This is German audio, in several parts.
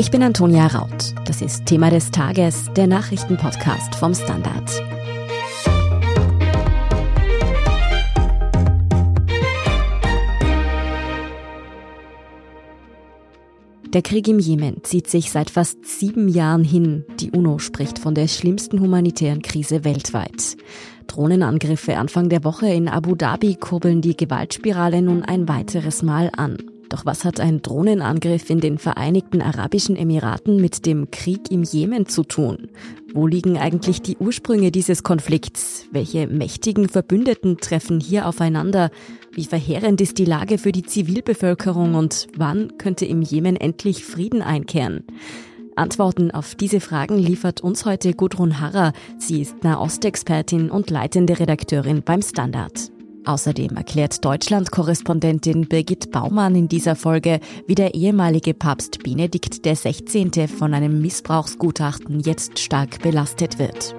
Ich bin Antonia Raut. Das ist Thema des Tages, der Nachrichtenpodcast vom Standard. Der Krieg im Jemen zieht sich seit fast sieben Jahren hin. Die UNO spricht von der schlimmsten humanitären Krise weltweit. Drohnenangriffe Anfang der Woche in Abu Dhabi kurbeln die Gewaltspirale nun ein weiteres Mal an. Doch was hat ein Drohnenangriff in den Vereinigten Arabischen Emiraten mit dem Krieg im Jemen zu tun? Wo liegen eigentlich die Ursprünge dieses Konflikts? Welche mächtigen Verbündeten treffen hier aufeinander? Wie verheerend ist die Lage für die Zivilbevölkerung und wann könnte im Jemen endlich Frieden einkehren? Antworten auf diese Fragen liefert uns heute Gudrun Harrer. Sie ist Nahostexpertin und leitende Redakteurin beim Standard. Außerdem erklärt Deutschland-Korrespondentin Birgit Baumann in dieser Folge, wie der ehemalige Papst Benedikt XVI. von einem Missbrauchsgutachten jetzt stark belastet wird.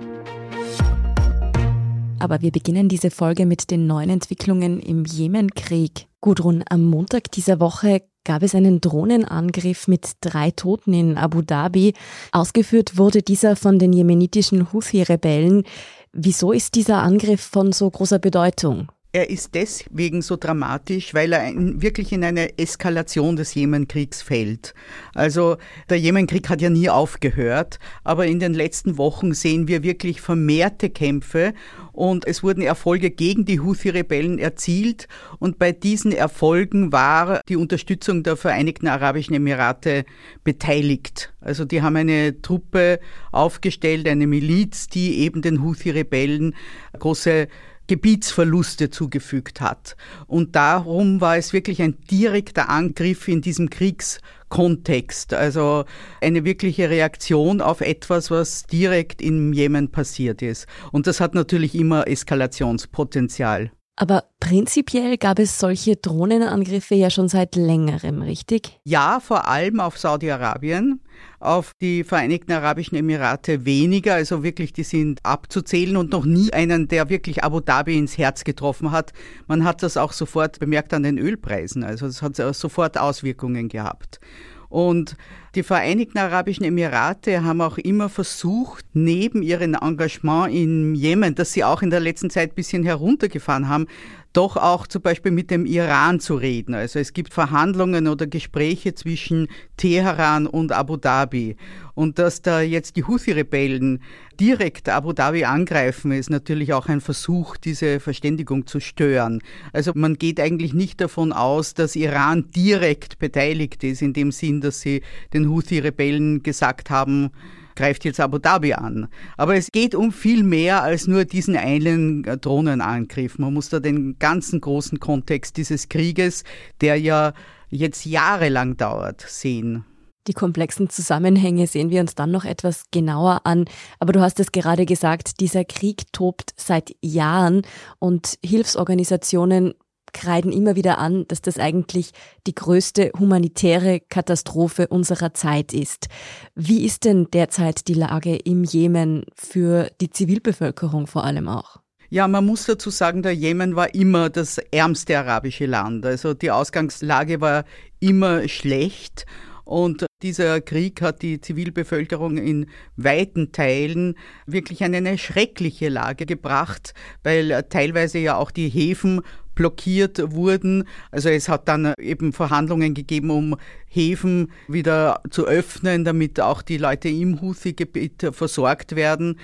Aber wir beginnen diese Folge mit den neuen Entwicklungen im Jemenkrieg. Gudrun, am Montag dieser Woche gab es einen Drohnenangriff mit drei Toten in Abu Dhabi. Ausgeführt wurde dieser von den jemenitischen Houthi-Rebellen. Wieso ist dieser Angriff von so großer Bedeutung? Er ist deswegen so dramatisch, weil er wirklich in eine Eskalation des Jemenkriegs fällt. Also der Jemenkrieg hat ja nie aufgehört, aber in den letzten Wochen sehen wir wirklich vermehrte Kämpfe und es wurden Erfolge gegen die Houthi-Rebellen erzielt und bei diesen Erfolgen war die Unterstützung der Vereinigten Arabischen Emirate beteiligt. Also die haben eine Truppe aufgestellt, eine Miliz, die eben den Houthi-Rebellen große Gebietsverluste zugefügt hat. Und darum war es wirklich ein direkter Angriff in diesem Kriegskontext, also eine wirkliche Reaktion auf etwas, was direkt im Jemen passiert ist. Und das hat natürlich immer Eskalationspotenzial. Aber prinzipiell gab es solche Drohnenangriffe ja schon seit längerem, richtig? Ja, vor allem auf Saudi-Arabien, auf die Vereinigten Arabischen Emirate weniger, also wirklich, die sind abzuzählen und noch nie einen, der wirklich Abu Dhabi ins Herz getroffen hat. Man hat das auch sofort bemerkt an den Ölpreisen, also es hat sofort Auswirkungen gehabt. Und die Vereinigten Arabischen Emirate haben auch immer versucht, neben ihrem Engagement im Jemen, das sie auch in der letzten Zeit ein bisschen heruntergefahren haben, doch auch zum Beispiel mit dem Iran zu reden. Also es gibt Verhandlungen oder Gespräche zwischen Teheran und Abu Dhabi. Und dass da jetzt die Houthi-Rebellen direkt Abu Dhabi angreifen, ist natürlich auch ein Versuch, diese Verständigung zu stören. Also man geht eigentlich nicht davon aus, dass Iran direkt beteiligt ist, in dem Sinn, dass sie den Houthi-Rebellen gesagt haben, greift jetzt Abu Dhabi an. Aber es geht um viel mehr als nur diesen einen Drohnenangriff. Man muss da den ganzen großen Kontext dieses Krieges, der ja jetzt jahrelang dauert, sehen. Die komplexen Zusammenhänge sehen wir uns dann noch etwas genauer an. Aber du hast es gerade gesagt, dieser Krieg tobt seit Jahren und Hilfsorganisationen kreiden immer wieder an, dass das eigentlich die größte humanitäre Katastrophe unserer Zeit ist. Wie ist denn derzeit die Lage im Jemen für die Zivilbevölkerung vor allem auch? Ja, man muss dazu sagen, der Jemen war immer das ärmste arabische Land. Also die Ausgangslage war immer schlecht. Und dieser Krieg hat die Zivilbevölkerung in weiten Teilen wirklich in eine schreckliche Lage gebracht, weil teilweise ja auch die Häfen blockiert wurden. Also es hat dann eben Verhandlungen gegeben, um Häfen wieder zu öffnen, damit auch die Leute im Houthi-Gebiet versorgt werden.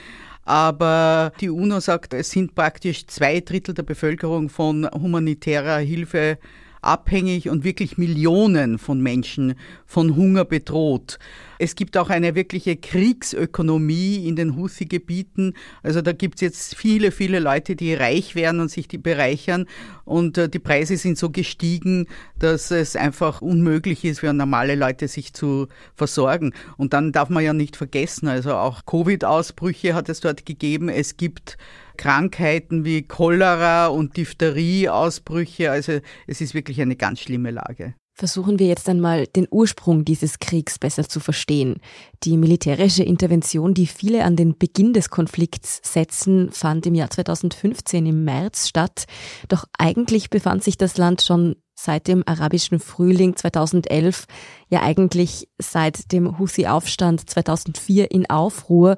Aber die UNO sagt, es sind praktisch zwei Drittel der Bevölkerung von humanitärer Hilfe abhängig und wirklich Millionen von Menschen von Hunger bedroht. Es gibt auch eine wirkliche Kriegsökonomie in den Houthi-Gebieten. Also da gibt es jetzt viele, viele Leute, die reich werden und sich die bereichern. Und äh, die Preise sind so gestiegen, dass es einfach unmöglich ist für normale Leute, sich zu versorgen. Und dann darf man ja nicht vergessen, also auch Covid-Ausbrüche hat es dort gegeben. Es gibt Krankheiten wie Cholera und Diphtherie-Ausbrüche. Also es ist wirklich eine ganz schlimme Lage. Versuchen wir jetzt einmal den Ursprung dieses Kriegs besser zu verstehen. Die militärische Intervention, die viele an den Beginn des Konflikts setzen, fand im Jahr 2015 im März statt. Doch eigentlich befand sich das Land schon seit dem arabischen Frühling 2011, ja eigentlich seit dem Houthi-Aufstand 2004 in Aufruhr.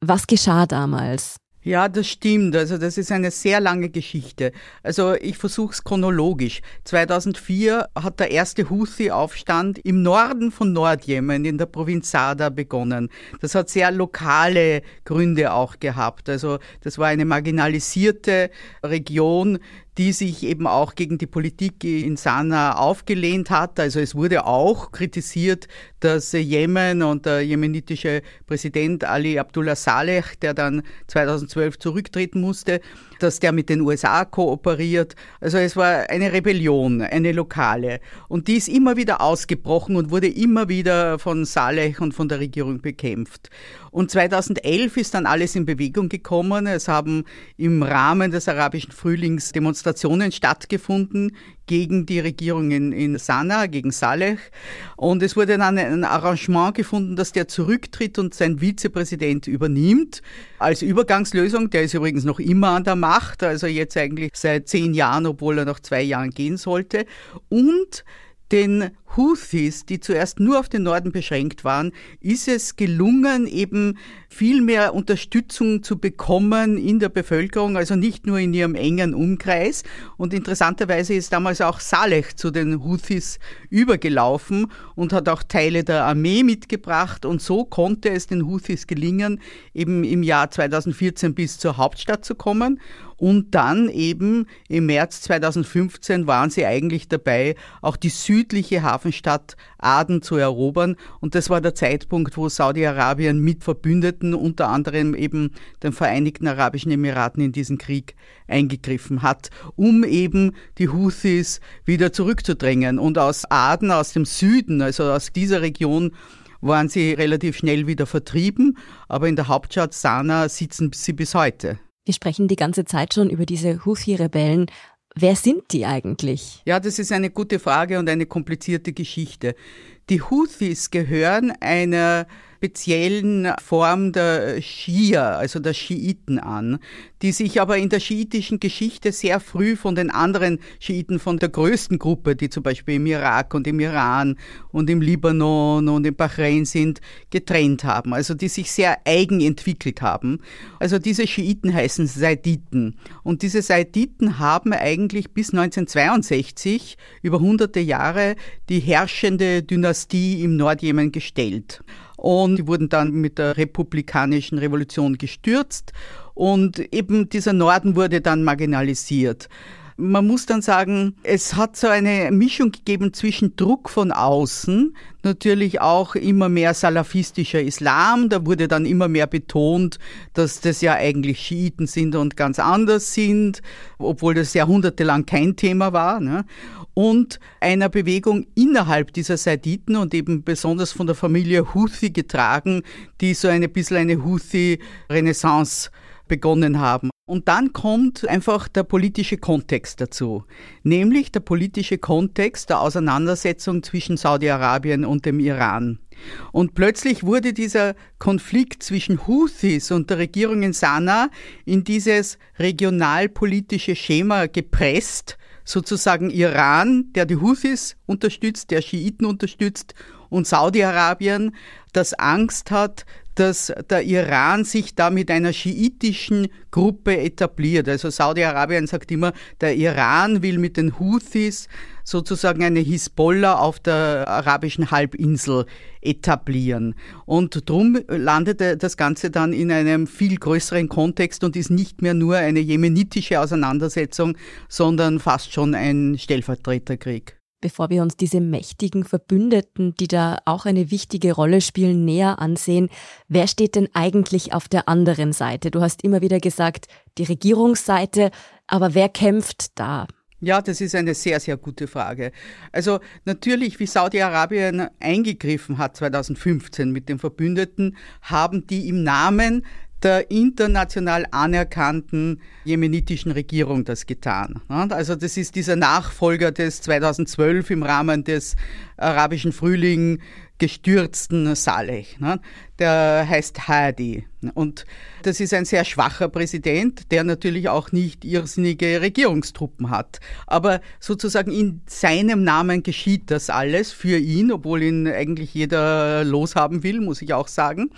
Was geschah damals? Ja, das stimmt. Also das ist eine sehr lange Geschichte. Also ich versuche es chronologisch. 2004 hat der erste Houthi-Aufstand im Norden von Nordjemen in der Provinz Sada begonnen. Das hat sehr lokale Gründe auch gehabt. Also das war eine marginalisierte Region, die sich eben auch gegen die Politik in Sanaa aufgelehnt hat. Also es wurde auch kritisiert, dass Jemen und der jemenitische Präsident Ali Abdullah Saleh, der dann 2012 zurücktreten musste, dass der mit den USA kooperiert. Also es war eine Rebellion, eine lokale. Und die ist immer wieder ausgebrochen und wurde immer wieder von Saleh und von der Regierung bekämpft. Und 2011 ist dann alles in Bewegung gekommen. Es haben im Rahmen des arabischen Frühlings Demonstrationen stattgefunden gegen die Regierung in, in Sanaa, gegen Saleh. Und es wurde dann ein Arrangement gefunden, dass der zurücktritt und sein Vizepräsident übernimmt als Übergangslösung. Der ist übrigens noch immer an der Macht, also jetzt eigentlich seit zehn Jahren, obwohl er noch zwei Jahren gehen sollte. Und den Houthis, die zuerst nur auf den Norden beschränkt waren, ist es gelungen, eben viel mehr Unterstützung zu bekommen in der Bevölkerung, also nicht nur in ihrem engen Umkreis. Und interessanterweise ist damals auch Saleh zu den Houthis übergelaufen und hat auch Teile der Armee mitgebracht. Und so konnte es den Houthis gelingen, eben im Jahr 2014 bis zur Hauptstadt zu kommen. Und dann eben im März 2015 waren sie eigentlich dabei, auch die südliche Hafenstadt Aden zu erobern. Und das war der Zeitpunkt, wo Saudi-Arabien mit Verbündeten, unter anderem eben den Vereinigten Arabischen Emiraten, in diesen Krieg eingegriffen hat, um eben die Houthis wieder zurückzudrängen. Und aus Aden, aus dem Süden, also aus dieser Region, waren sie relativ schnell wieder vertrieben, aber in der Hauptstadt Sanaa sitzen sie bis heute. Wir sprechen die ganze Zeit schon über diese Houthi-Rebellen. Wer sind die eigentlich? Ja, das ist eine gute Frage und eine komplizierte Geschichte. Die Houthis gehören einer speziellen Form der Schia, also der Schiiten an, die sich aber in der schiitischen Geschichte sehr früh von den anderen Schiiten, von der größten Gruppe, die zum Beispiel im Irak und im Iran und im Libanon und im Bahrain sind, getrennt haben, also die sich sehr eigen entwickelt haben. Also diese Schiiten heißen Saiditen. Und diese Saiditen haben eigentlich bis 1962 über hunderte Jahre die herrschende Dynastie im Nordjemen gestellt und die wurden dann mit der republikanischen Revolution gestürzt und eben dieser Norden wurde dann marginalisiert. Man muss dann sagen, es hat so eine Mischung gegeben zwischen Druck von außen, natürlich auch immer mehr salafistischer Islam. Da wurde dann immer mehr betont, dass das ja eigentlich Schiiten sind und ganz anders sind, obwohl das jahrhundertelang kein Thema war. Ne? Und einer Bewegung innerhalb dieser Saiditen und eben besonders von der Familie Houthi getragen, die so ein bisschen eine Houthi-Renaissance begonnen haben. Und dann kommt einfach der politische Kontext dazu, nämlich der politische Kontext der Auseinandersetzung zwischen Saudi-Arabien und dem Iran. Und plötzlich wurde dieser Konflikt zwischen Houthis und der Regierung in Sanaa in dieses regionalpolitische Schema gepresst, sozusagen Iran, der die Houthis unterstützt, der Schiiten unterstützt und Saudi-Arabien, das Angst hat, dass der Iran sich da mit einer schiitischen Gruppe etabliert. Also Saudi-Arabien sagt immer, der Iran will mit den Houthis sozusagen eine Hisbollah auf der arabischen Halbinsel etablieren. Und drum landete das Ganze dann in einem viel größeren Kontext und ist nicht mehr nur eine jemenitische Auseinandersetzung, sondern fast schon ein Stellvertreterkrieg bevor wir uns diese mächtigen Verbündeten, die da auch eine wichtige Rolle spielen, näher ansehen, wer steht denn eigentlich auf der anderen Seite? Du hast immer wieder gesagt, die Regierungsseite, aber wer kämpft da? Ja, das ist eine sehr, sehr gute Frage. Also natürlich, wie Saudi-Arabien eingegriffen hat 2015 mit den Verbündeten, haben die im Namen der international anerkannten jemenitischen Regierung das getan. Also das ist dieser Nachfolger des 2012 im Rahmen des arabischen Frühling gestürzten Saleh. Der heißt Hadi. Und das ist ein sehr schwacher Präsident, der natürlich auch nicht irrsinnige Regierungstruppen hat. Aber sozusagen in seinem Namen geschieht das alles für ihn, obwohl ihn eigentlich jeder loshaben will, muss ich auch sagen.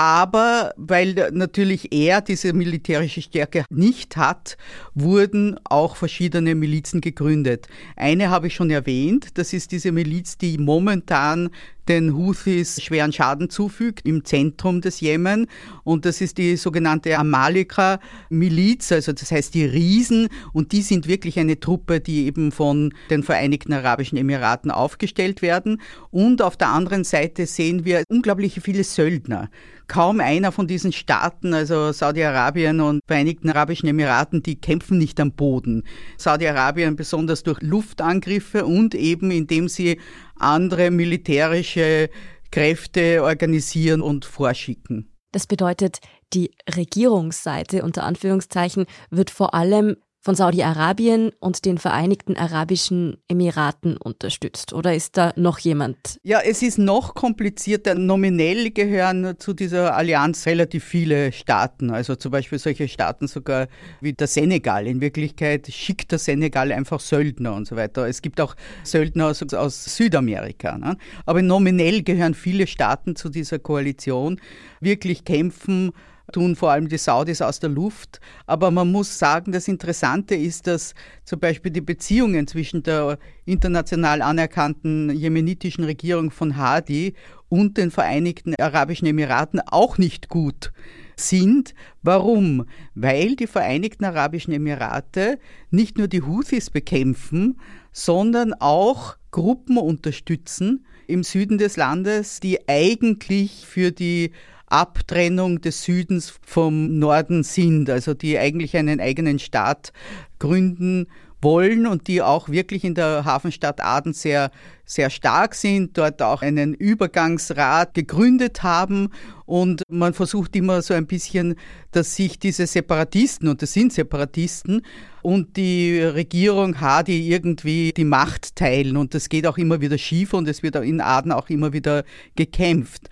Aber weil natürlich er diese militärische Stärke nicht hat, wurden auch verschiedene Milizen gegründet. Eine habe ich schon erwähnt, das ist diese Miliz, die momentan den Houthis schweren Schaden zufügt im Zentrum des Jemen. Und das ist die sogenannte Amalika-Miliz, also das heißt die Riesen. Und die sind wirklich eine Truppe, die eben von den Vereinigten Arabischen Emiraten aufgestellt werden. Und auf der anderen Seite sehen wir unglaublich viele Söldner. Kaum einer von diesen Staaten, also Saudi-Arabien und Vereinigten Arabischen Emiraten, die kämpfen nicht am Boden. Saudi-Arabien besonders durch Luftangriffe und eben indem sie andere militärische Kräfte organisieren und vorschicken. Das bedeutet, die Regierungsseite unter Anführungszeichen wird vor allem von Saudi-Arabien und den Vereinigten Arabischen Emiraten unterstützt? Oder ist da noch jemand? Ja, es ist noch komplizierter. Nominell gehören zu dieser Allianz relativ viele Staaten, also zum Beispiel solche Staaten sogar wie der Senegal. In Wirklichkeit schickt der Senegal einfach Söldner und so weiter. Es gibt auch Söldner aus, aus Südamerika. Ne? Aber nominell gehören viele Staaten zu dieser Koalition. Wirklich kämpfen tun vor allem die Saudis aus der Luft. Aber man muss sagen, das Interessante ist, dass zum Beispiel die Beziehungen zwischen der international anerkannten jemenitischen Regierung von Hadi und den Vereinigten Arabischen Emiraten auch nicht gut sind. Warum? Weil die Vereinigten Arabischen Emirate nicht nur die Houthis bekämpfen, sondern auch Gruppen unterstützen im Süden des Landes, die eigentlich für die Abtrennung des Südens vom Norden sind, also die eigentlich einen eigenen Staat gründen wollen und die auch wirklich in der Hafenstadt Aden sehr, sehr stark sind, dort auch einen Übergangsrat gegründet haben und man versucht immer so ein bisschen, dass sich diese Separatisten, und das sind Separatisten, und die Regierung Hadi irgendwie die Macht teilen und das geht auch immer wieder schief und es wird in Aden auch immer wieder gekämpft.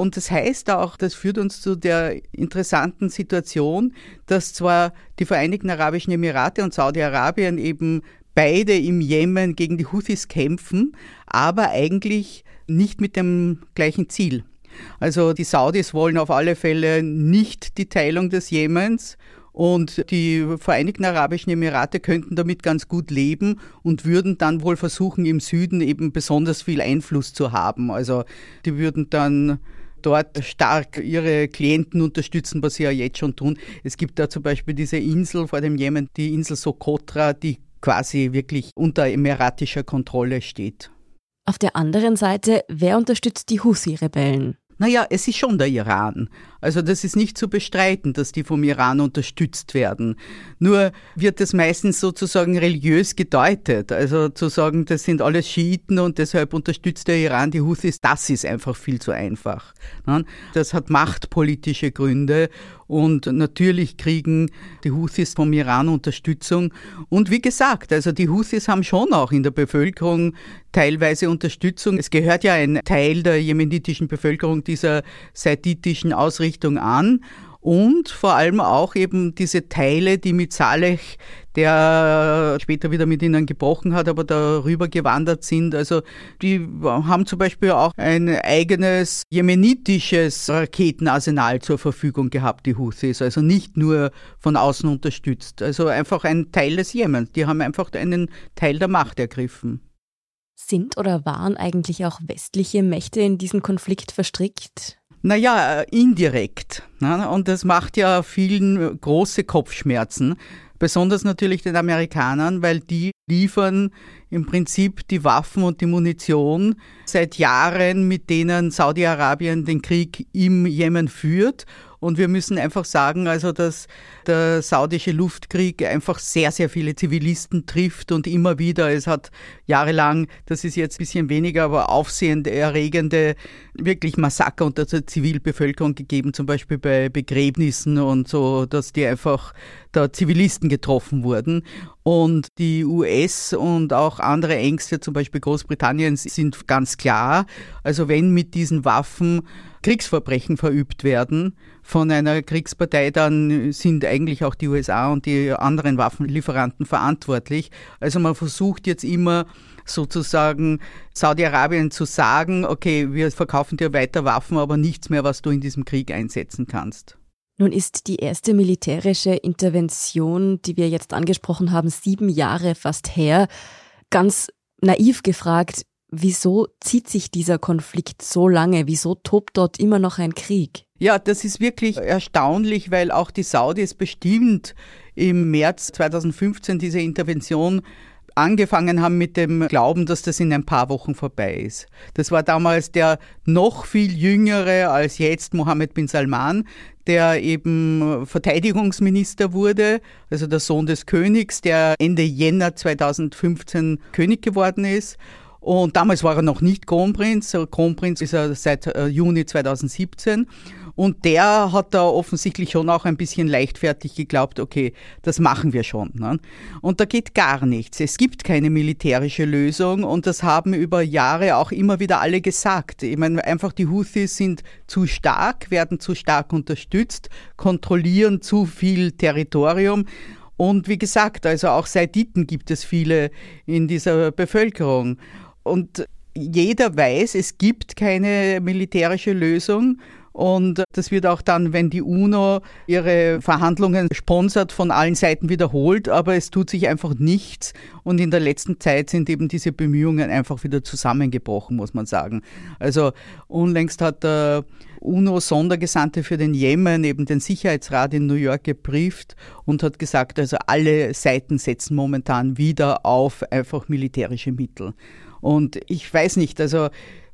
Und das heißt auch, das führt uns zu der interessanten Situation, dass zwar die Vereinigten Arabischen Emirate und Saudi-Arabien eben beide im Jemen gegen die Houthis kämpfen, aber eigentlich nicht mit dem gleichen Ziel. Also die Saudis wollen auf alle Fälle nicht die Teilung des Jemens und die Vereinigten Arabischen Emirate könnten damit ganz gut leben und würden dann wohl versuchen, im Süden eben besonders viel Einfluss zu haben. Also die würden dann dort stark ihre Klienten unterstützen, was sie ja jetzt schon tun. Es gibt da zum Beispiel diese Insel vor dem Jemen, die Insel Sokotra, die quasi wirklich unter emiratischer Kontrolle steht. Auf der anderen Seite, wer unterstützt die Husi-Rebellen? Naja, es ist schon der Iran. Also das ist nicht zu bestreiten, dass die vom Iran unterstützt werden. Nur wird das meistens sozusagen religiös gedeutet. Also zu sagen, das sind alles Schiiten und deshalb unterstützt der Iran die Houthis, das ist einfach viel zu einfach. Das hat machtpolitische Gründe und natürlich kriegen die Houthis vom Iran Unterstützung. Und wie gesagt, also die Houthis haben schon auch in der Bevölkerung teilweise Unterstützung. Es gehört ja ein Teil der jemenitischen Bevölkerung dieser saiditischen Ausrichtung Richtung an und vor allem auch eben diese Teile, die mit Saleh, der später wieder mit ihnen gebrochen hat, aber darüber gewandert sind. Also die haben zum Beispiel auch ein eigenes jemenitisches Raketenarsenal zur Verfügung gehabt, die Houthis. Also nicht nur von außen unterstützt. Also einfach ein Teil des Jemens. Die haben einfach einen Teil der Macht ergriffen. Sind oder waren eigentlich auch westliche Mächte in diesen Konflikt verstrickt? Naja, indirekt. Ne? Und das macht ja vielen große Kopfschmerzen. Besonders natürlich den Amerikanern, weil die liefern im Prinzip die Waffen und die Munition seit Jahren, mit denen Saudi-Arabien den Krieg im Jemen führt Und wir müssen einfach sagen, also dass der saudische Luftkrieg einfach sehr, sehr viele Zivilisten trifft und immer wieder. Es hat jahrelang, das ist jetzt ein bisschen weniger, aber aufsehend erregende wirklich Massaker unter der Zivilbevölkerung gegeben, zum Beispiel bei Begräbnissen und so, dass die einfach da Zivilisten getroffen wurden. Und die US und auch andere Ängste, zum Beispiel Großbritannien, sind ganz klar. Also wenn mit diesen Waffen Kriegsverbrechen verübt werden von einer Kriegspartei, dann sind eigentlich auch die USA und die anderen Waffenlieferanten verantwortlich. Also man versucht jetzt immer sozusagen Saudi-Arabien zu sagen, okay, wir verkaufen dir weiter Waffen, aber nichts mehr, was du in diesem Krieg einsetzen kannst. Nun ist die erste militärische Intervention, die wir jetzt angesprochen haben, sieben Jahre fast her. Ganz naiv gefragt, wieso zieht sich dieser Konflikt so lange? Wieso tobt dort immer noch ein Krieg? Ja, das ist wirklich erstaunlich, weil auch die Saudis bestimmt im März 2015 diese Intervention angefangen haben mit dem Glauben, dass das in ein paar Wochen vorbei ist. Das war damals der noch viel jüngere als jetzt Mohammed bin Salman, der eben Verteidigungsminister wurde, also der Sohn des Königs, der Ende Jänner 2015 König geworden ist. Und damals war er noch nicht Kronprinz. Kronprinz ist er seit äh, Juni 2017. Und der hat da offensichtlich schon auch ein bisschen leichtfertig geglaubt, okay, das machen wir schon. Ne? Und da geht gar nichts. Es gibt keine militärische Lösung und das haben über Jahre auch immer wieder alle gesagt. Ich meine, einfach die Houthis sind zu stark, werden zu stark unterstützt, kontrollieren zu viel Territorium. Und wie gesagt, also auch Saiditen gibt es viele in dieser Bevölkerung. Und jeder weiß, es gibt keine militärische Lösung. Und das wird auch dann, wenn die UNO ihre Verhandlungen sponsert, von allen Seiten wiederholt, aber es tut sich einfach nichts. Und in der letzten Zeit sind eben diese Bemühungen einfach wieder zusammengebrochen, muss man sagen. Also unlängst hat der UNO-Sondergesandte für den Jemen eben den Sicherheitsrat in New York gebrieft und hat gesagt, also alle Seiten setzen momentan wieder auf einfach militärische Mittel. Und ich weiß nicht, also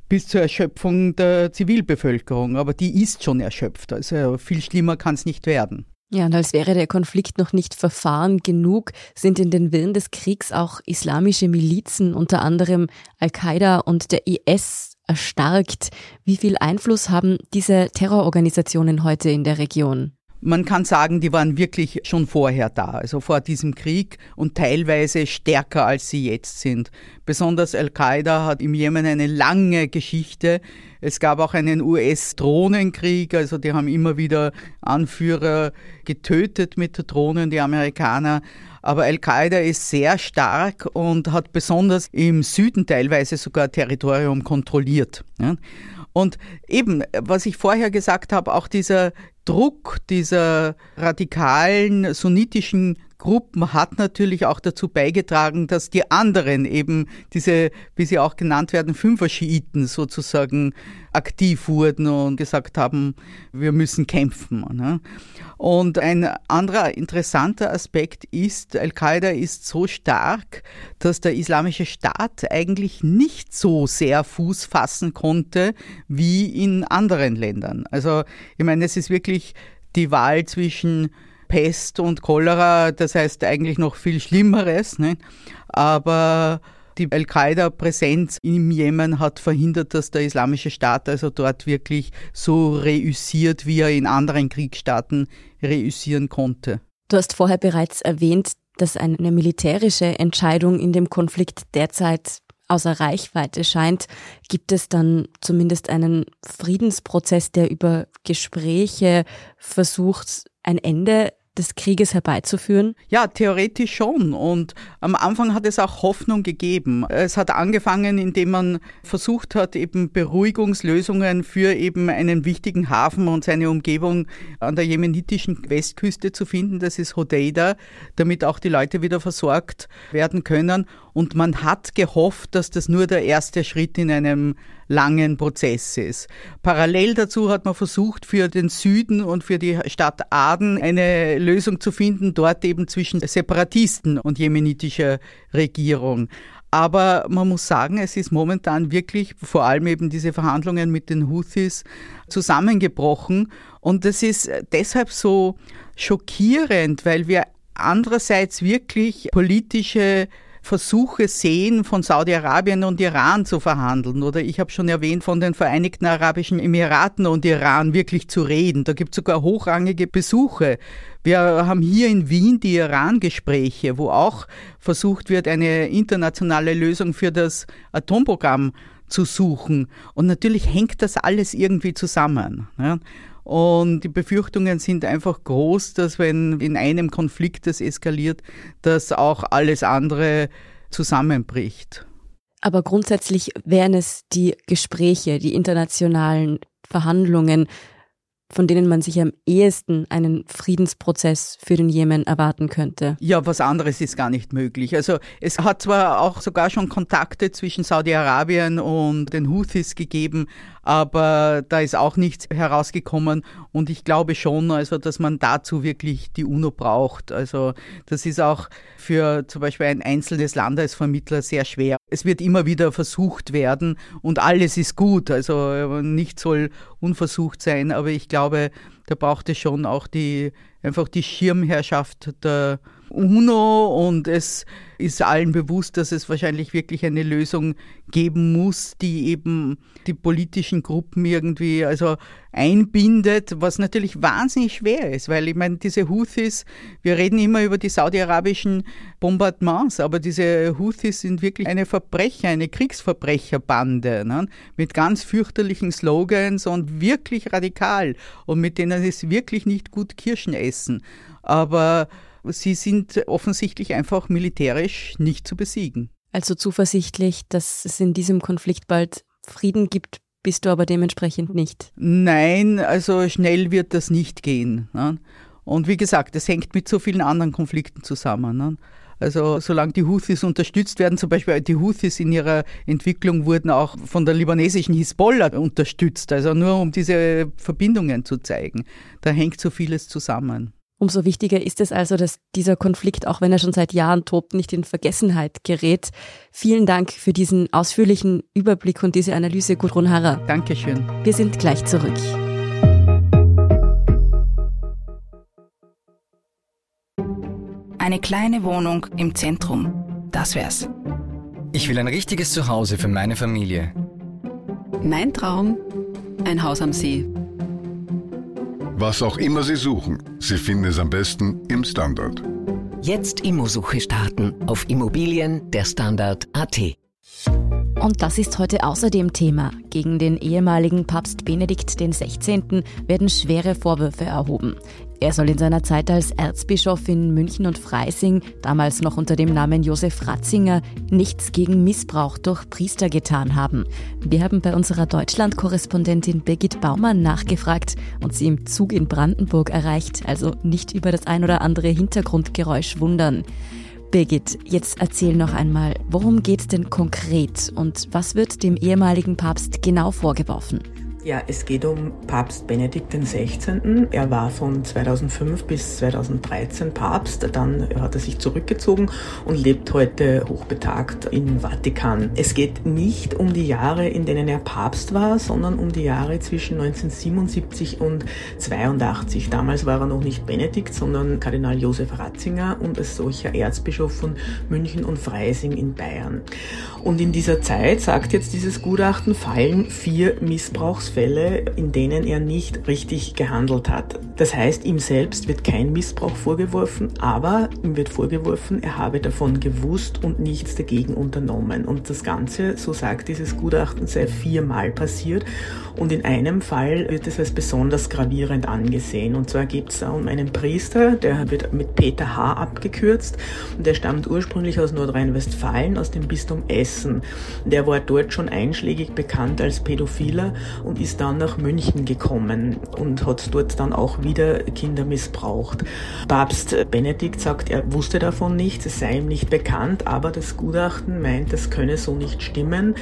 bis zur Erschöpfung der Zivilbevölkerung. Aber die ist schon erschöpft. Also viel schlimmer kann es nicht werden. Ja, und als wäre der Konflikt noch nicht verfahren genug, sind in den Willen des Kriegs auch islamische Milizen, unter anderem Al-Qaida und der IS, erstarkt. Wie viel Einfluss haben diese Terrororganisationen heute in der Region? Man kann sagen, die waren wirklich schon vorher da, also vor diesem Krieg und teilweise stärker, als sie jetzt sind. Besonders Al-Qaida hat im Jemen eine lange Geschichte. Es gab auch einen US-Drohnenkrieg, also die haben immer wieder Anführer getötet mit Drohnen, die Amerikaner. Aber Al-Qaida ist sehr stark und hat besonders im Süden teilweise sogar Territorium kontrolliert. Und eben, was ich vorher gesagt habe, auch dieser Druck dieser radikalen sunnitischen Gruppen hat natürlich auch dazu beigetragen, dass die anderen eben diese, wie sie auch genannt werden, Fünfer-Schiiten sozusagen aktiv wurden und gesagt haben, wir müssen kämpfen. Ne? Und ein anderer interessanter Aspekt ist, Al-Qaida ist so stark, dass der islamische Staat eigentlich nicht so sehr Fuß fassen konnte wie in anderen Ländern. Also ich meine, es ist wirklich die Wahl zwischen Pest und Cholera, das heißt eigentlich noch viel Schlimmeres. Ne? Aber die Al-Qaida-Präsenz im Jemen hat verhindert, dass der Islamische Staat also dort wirklich so reüssiert, wie er in anderen Kriegsstaaten reüssieren konnte. Du hast vorher bereits erwähnt, dass eine militärische Entscheidung in dem Konflikt derzeit außer Reichweite scheint, gibt es dann zumindest einen Friedensprozess, der über Gespräche versucht, ein Ende des Krieges herbeizuführen? Ja, theoretisch schon. Und am Anfang hat es auch Hoffnung gegeben. Es hat angefangen, indem man versucht hat, eben Beruhigungslösungen für eben einen wichtigen Hafen und seine Umgebung an der jemenitischen Westküste zu finden. Das ist Hodeida, damit auch die Leute wieder versorgt werden können. Und man hat gehofft, dass das nur der erste Schritt in einem langen Prozess ist. Parallel dazu hat man versucht, für den Süden und für die Stadt Aden eine Lösung zu finden, dort eben zwischen Separatisten und jemenitischer Regierung. Aber man muss sagen, es ist momentan wirklich, vor allem eben diese Verhandlungen mit den Houthis, zusammengebrochen. Und das ist deshalb so schockierend, weil wir andererseits wirklich politische Versuche sehen, von Saudi-Arabien und Iran zu verhandeln. Oder ich habe schon erwähnt, von den Vereinigten Arabischen Emiraten und Iran wirklich zu reden. Da gibt es sogar hochrangige Besuche. Wir haben hier in Wien die Iran-Gespräche, wo auch versucht wird, eine internationale Lösung für das Atomprogramm zu suchen. Und natürlich hängt das alles irgendwie zusammen. Ja. Und die Befürchtungen sind einfach groß, dass wenn in einem Konflikt das eskaliert, dass auch alles andere zusammenbricht. Aber grundsätzlich wären es die Gespräche, die internationalen Verhandlungen, von denen man sich am ehesten einen Friedensprozess für den Jemen erwarten könnte. Ja, was anderes ist gar nicht möglich. Also es hat zwar auch sogar schon Kontakte zwischen Saudi-Arabien und den Houthis gegeben, aber da ist auch nichts herausgekommen und ich glaube schon, also dass man dazu wirklich die UNO braucht. Also das ist auch für zum Beispiel ein einzelnes Land als Vermittler sehr schwer. Es wird immer wieder versucht werden und alles ist gut. Also nichts soll unversucht sein, aber ich glaube, da braucht es schon auch die einfach die Schirmherrschaft der UNO und es ist allen bewusst, dass es wahrscheinlich wirklich eine Lösung geben muss, die eben die politischen Gruppen irgendwie also einbindet, was natürlich wahnsinnig schwer ist, weil ich meine, diese Houthis, wir reden immer über die saudi-arabischen Bombardements, aber diese Houthis sind wirklich eine Verbrecher, eine Kriegsverbrecherbande ne? mit ganz fürchterlichen Slogans und wirklich radikal und mit denen es wirklich nicht gut Kirschen essen. Aber sie sind offensichtlich einfach militärisch nicht zu besiegen. Also zuversichtlich, dass es in diesem Konflikt bald Frieden gibt, bist du aber dementsprechend nicht. Nein, also schnell wird das nicht gehen. Ne? Und wie gesagt, das hängt mit so vielen anderen Konflikten zusammen. Ne? Also solange die Houthis unterstützt werden, zum Beispiel die Houthis in ihrer Entwicklung wurden auch von der libanesischen Hisbollah unterstützt, also nur um diese Verbindungen zu zeigen. Da hängt so vieles zusammen. Umso wichtiger ist es also, dass dieser Konflikt, auch wenn er schon seit Jahren tobt, nicht in Vergessenheit gerät. Vielen Dank für diesen ausführlichen Überblick und diese Analyse, Gudrun Harrer. Dankeschön. Wir sind gleich zurück. Eine kleine Wohnung im Zentrum. Das wär's. Ich will ein richtiges Zuhause für meine Familie. Mein Traum, ein Haus am See was auch immer Sie suchen, Sie finden es am besten im Standard. Jetzt Immosuche starten auf Immobilien der Standard.at. Und das ist heute außerdem Thema. Gegen den ehemaligen Papst Benedikt XVI. werden schwere Vorwürfe erhoben. Er soll in seiner Zeit als Erzbischof in München und Freising, damals noch unter dem Namen Josef Ratzinger, nichts gegen Missbrauch durch Priester getan haben. Wir haben bei unserer Deutschland-Korrespondentin Birgit Baumann nachgefragt und sie im Zug in Brandenburg erreicht, also nicht über das ein oder andere Hintergrundgeräusch wundern. Birgit, jetzt erzähl noch einmal, worum geht's denn konkret und was wird dem ehemaligen Papst genau vorgeworfen? Ja, es geht um Papst Benedikt XVI. Er war von 2005 bis 2013 Papst, dann hat er sich zurückgezogen und lebt heute hochbetagt im Vatikan. Es geht nicht um die Jahre, in denen er Papst war, sondern um die Jahre zwischen 1977 und 82. Damals war er noch nicht Benedikt, sondern Kardinal Josef Ratzinger und als solcher Erzbischof von München und Freising in Bayern. Und in dieser Zeit, sagt jetzt dieses Gutachten, fallen vier Missbrauchsfälle Fälle, in denen er nicht richtig gehandelt hat. Das heißt, ihm selbst wird kein Missbrauch vorgeworfen, aber ihm wird vorgeworfen, er habe davon gewusst und nichts dagegen unternommen. Und das Ganze, so sagt dieses Gutachten, sei viermal passiert. Und in einem Fall wird es als besonders gravierend angesehen. Und zwar geht es um einen Priester, der wird mit Peter H. abgekürzt. Und der stammt ursprünglich aus Nordrhein-Westfalen, aus dem Bistum Essen. Der war dort schon einschlägig bekannt als Pädophiler und ist dann nach München gekommen und hat dort dann auch wieder Kinder missbraucht. Papst Benedikt sagt, er wusste davon nichts, es sei ihm nicht bekannt, aber das Gutachten meint, das könne so nicht stimmen,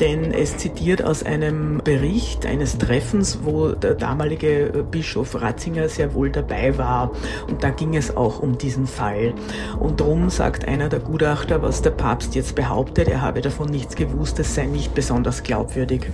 denn es zitiert aus einem Bericht eines Treffens, wo der damalige Bischof Ratzinger sehr wohl dabei war. Und da ging es auch um diesen Fall. Und drum sagt einer der Gutachter, was der Papst jetzt behauptet, er habe davon nichts gewusst, das sei nicht besonders glaubwürdig.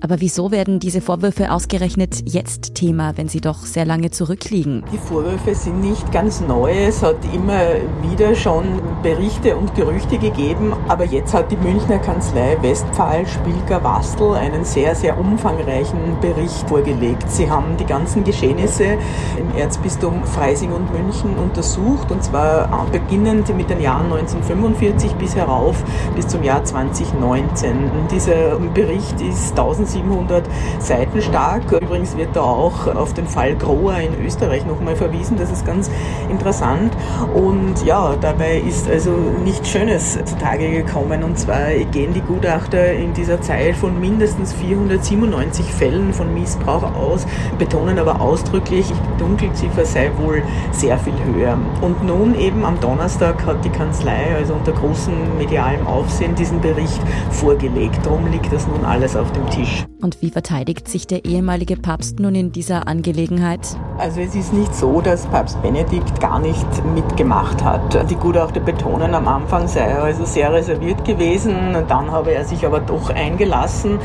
Aber wieso werden diese Vorwürfe ausgerechnet jetzt Thema, wenn sie doch sehr lange zurückliegen? Die Vorwürfe sind nicht ganz neu. Es hat immer wieder schon Berichte und Gerüchte gegeben. Aber jetzt hat die Münchner Kanzlei Westphal Spielker Wastel einen sehr, sehr umfangreichen Bericht vorgelegt. Sie haben die ganzen Geschehnisse im Erzbistum Freising und München untersucht. Und zwar beginnend mit den Jahren 1945 bis herauf bis zum Jahr 2019. Dieser Bericht ist 1000 1700 Seiten stark. Übrigens wird da auch auf den Fall Grohr in Österreich nochmal verwiesen. Das ist ganz interessant. Und ja, dabei ist also nichts Schönes zutage gekommen. Und zwar gehen die Gutachter in dieser Zeit von mindestens 497 Fällen von Missbrauch aus, betonen aber ausdrücklich, die Dunkelziffer sei wohl sehr viel höher. Und nun eben am Donnerstag hat die Kanzlei, also unter großem medialem Aufsehen, diesen Bericht vorgelegt. Darum liegt das nun alles auf dem Tisch. English. Und wie verteidigt sich der ehemalige Papst nun in dieser Angelegenheit? Also es ist nicht so, dass Papst Benedikt gar nicht mitgemacht hat. Die Gutachter betonen, am Anfang sei er also sehr reserviert gewesen, dann habe er sich aber doch eingelassen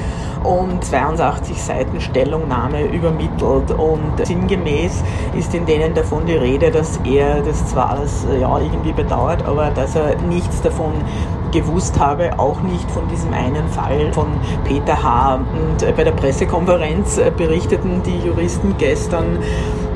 und 82 Seiten Stellungnahme übermittelt. Und sinngemäß ist in denen davon die Rede, dass er das zwar alles ja, irgendwie bedauert, aber dass er nichts davon gewusst habe, auch nicht von diesem einen Fall von Peter H. Und äh, bei der Pressekonferenz äh, berichteten die Juristen gestern,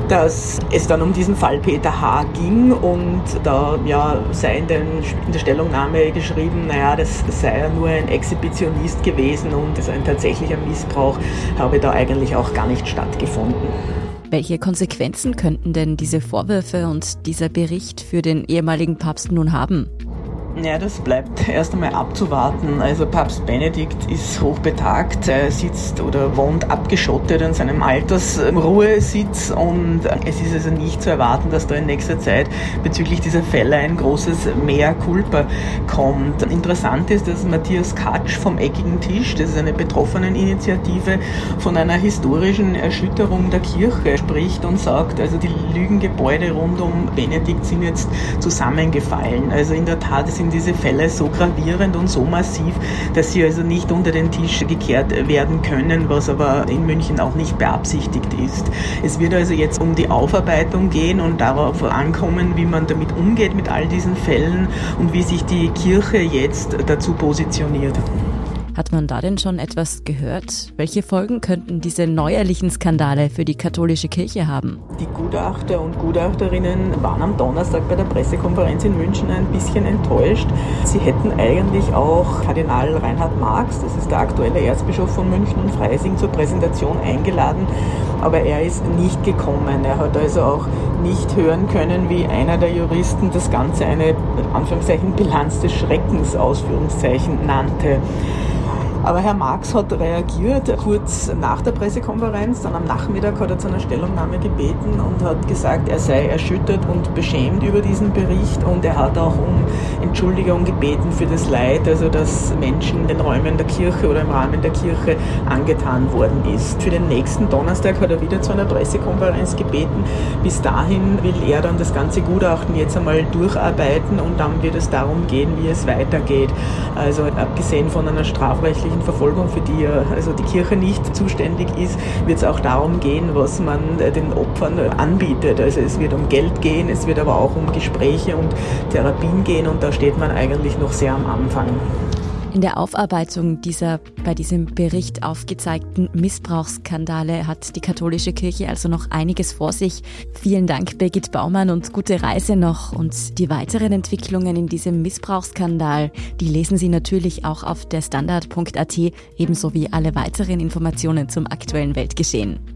dass es dann um diesen Fall Peter H. ging und da ja, sei in, den, in der Stellungnahme geschrieben, naja, das sei ja nur ein Exhibitionist gewesen und ein tatsächlicher Missbrauch habe da eigentlich auch gar nicht stattgefunden. Welche Konsequenzen könnten denn diese Vorwürfe und dieser Bericht für den ehemaligen Papst nun haben? Ja, das bleibt erst einmal abzuwarten. Also Papst Benedikt ist hochbetagt, sitzt oder wohnt abgeschottet in seinem Altersruhesitz und es ist also nicht zu erwarten, dass da in nächster Zeit bezüglich dieser Fälle ein großes Mehr Culpa kommt. Interessant ist, dass Matthias Katsch vom Eckigen Tisch, das ist eine Betroffeneninitiative, von einer historischen Erschütterung der Kirche spricht und sagt, also die Lügengebäude rund um Benedikt sind jetzt zusammengefallen. Also in der Tat sind sind diese Fälle so gravierend und so massiv, dass sie also nicht unter den Tisch gekehrt werden können, was aber in München auch nicht beabsichtigt ist. Es wird also jetzt um die Aufarbeitung gehen und darauf ankommen, wie man damit umgeht mit all diesen Fällen und wie sich die Kirche jetzt dazu positioniert. Hat man da denn schon etwas gehört? Welche Folgen könnten diese neuerlichen Skandale für die katholische Kirche haben? Die Gutachter und Gutachterinnen waren am Donnerstag bei der Pressekonferenz in München ein bisschen enttäuscht. Sie hätten eigentlich auch Kardinal Reinhard Marx, das ist der aktuelle Erzbischof von München und Freising, zur Präsentation eingeladen, aber er ist nicht gekommen. Er hat also auch nicht hören können, wie einer der Juristen das Ganze eine Anführungszeichen Bilanz des Schreckens Ausführungszeichen nannte. Aber Herr Marx hat reagiert kurz nach der Pressekonferenz. Dann am Nachmittag hat er zu einer Stellungnahme gebeten und hat gesagt, er sei erschüttert und beschämt über diesen Bericht und er hat auch um Entschuldigung gebeten für das Leid, also das Menschen in den Räumen der Kirche oder im Rahmen der Kirche angetan worden ist. Für den nächsten Donnerstag hat er wieder zu einer Pressekonferenz gebeten. Bis dahin will er dann das ganze Gutachten jetzt einmal durcharbeiten und dann wird es darum gehen, wie es weitergeht. Also abgesehen von einer strafrechtlichen strafrechtlichen Verfolgung, für die also die Kirche nicht zuständig ist, wird es auch darum gehen, was man äh, den Opfern anbietet. Also es wird um Geld gehen, es wird aber auch um Gespräche und Therapien gehen und da steht man eigentlich noch sehr am Anfang. In der Aufarbeitung dieser bei diesem Bericht aufgezeigten Missbrauchsskandale hat die katholische Kirche also noch einiges vor sich. Vielen Dank, Birgit Baumann, und gute Reise noch. Und die weiteren Entwicklungen in diesem Missbrauchsskandal, die lesen Sie natürlich auch auf der Standard.at, ebenso wie alle weiteren Informationen zum aktuellen Weltgeschehen.